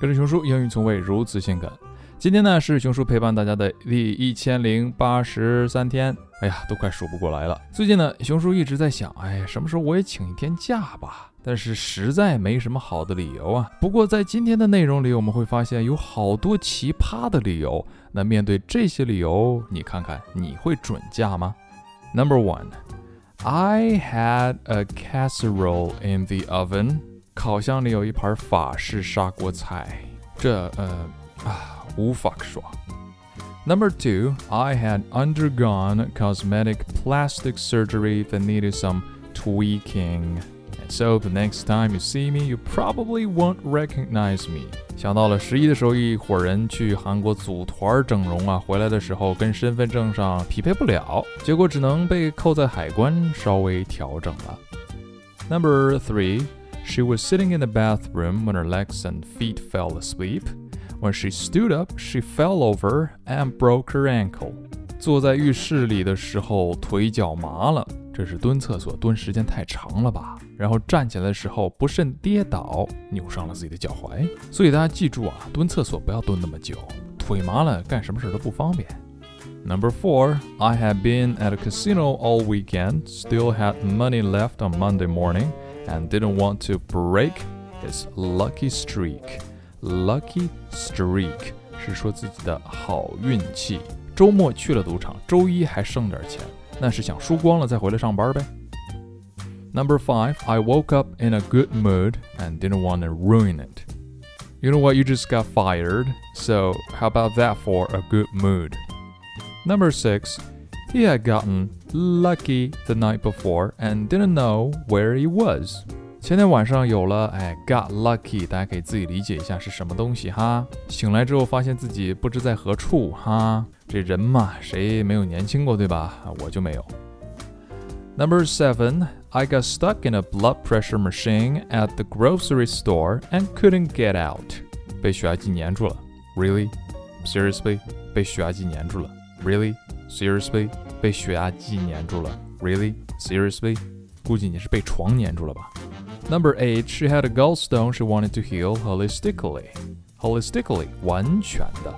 跟着熊叔，英语从未如此性感。今天呢是熊叔陪伴大家的第一千零八十三天，哎呀，都快数不过来了。最近呢，熊叔一直在想，哎，什么时候我也请一天假吧？但是实在没什么好的理由啊。不过在今天的内容里，我们会发现有好多奇葩的理由。那面对这些理由，你看看你会准假吗？Number one, I had a casserole in the oven. 烤箱里有一盘法式砂锅菜。这呃啊。无法说。Number two, I had undergone cosmetic plastic surgery that needed some tweaking. And so the next time you see me, you probably won't recognize me. 想到了十一的时候，一伙人去韩国组团整容啊，回来的时候跟身份证上匹配不了，结果只能被扣在海关稍微调整了。Number three, she was sitting in the bathroom when her legs and feet fell asleep. When she stood up, she fell over and broke her ankle. 坐在浴室里的时候腿脚麻了，这是蹲厕所蹲时间太长了吧？然后站起来的时候不慎跌倒，扭伤了自己的脚踝。所以大家记住啊，蹲厕所不要蹲那么久，腿麻了干什么事都不方便。Number four, I had been at a casino all weekend, still had money left on Monday morning, and didn't want to break his lucky streak. Lucky streak 是说自己的好运气。周末去了赌场，周一还剩点钱，那是想输光了再回来上班呗。Number five, I woke up in a good mood and didn't want to ruin it. You know what? You just got fired, so how about that for a good mood? Number six, he had gotten lucky the night before and didn't know where he was. 前天晚上有了，哎，got lucky，大家可以自己理解一下是什么东西哈。醒来之后发现自己不知在何处哈。这人嘛，谁没有年轻过，对吧？我就没有。Number seven, I got stuck in a blood pressure machine at the grocery store and couldn't get out。被血压计粘住了。Really? Seriously? 被血压计粘住了。Really? Seriously? 被血压计粘住了。Really? Seriously? 估计你是被床粘住了吧。Number eight, she had a gallstone she wanted to heal holistically. Holistically, 完全的.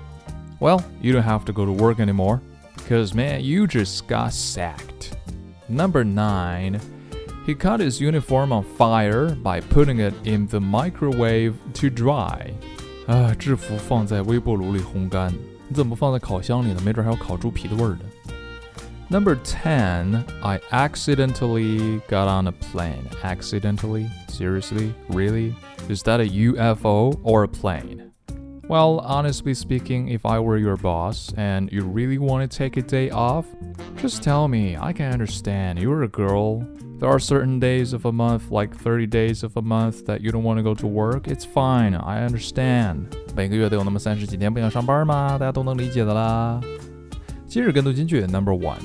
Well, you don't have to go to work anymore, because man, you just got sacked. Number nine, he caught his uniform on fire by putting it in the microwave to dry. 啊，制服放在微波炉里烘干，你怎么不放在烤箱里呢？没准还有烤猪皮的味儿呢。 Number 10, I accidentally got on a plane. Accidentally? Seriously? Really? Is that a UFO or a plane? Well, honestly speaking, if I were your boss and you really want to take a day off, just tell me. I can understand. You're a girl. There are certain days of a month, like 30 days of a month, that you don't want to go to work. It's fine. I understand. 每个月都有那么三十几天不想上班吗？大家都能理解的啦。 今日跟读金句 Number One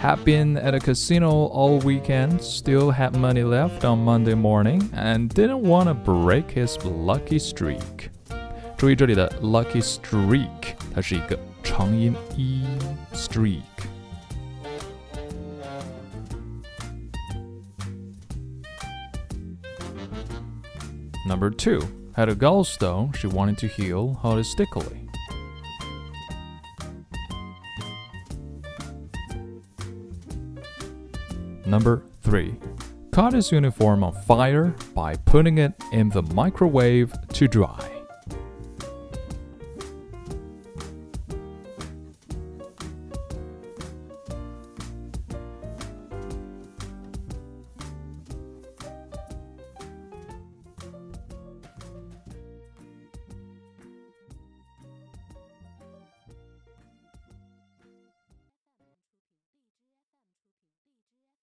had been at a casino all weekend, still had money left on Monday morning, and didn't want to break his lucky streak. 注意这里的 lucky streak，它是一个长音 e streak。Number two, had a gallstone she wanted to heal holistically. Number 3. Caught his uniform on fire by putting it in the microwave to dry.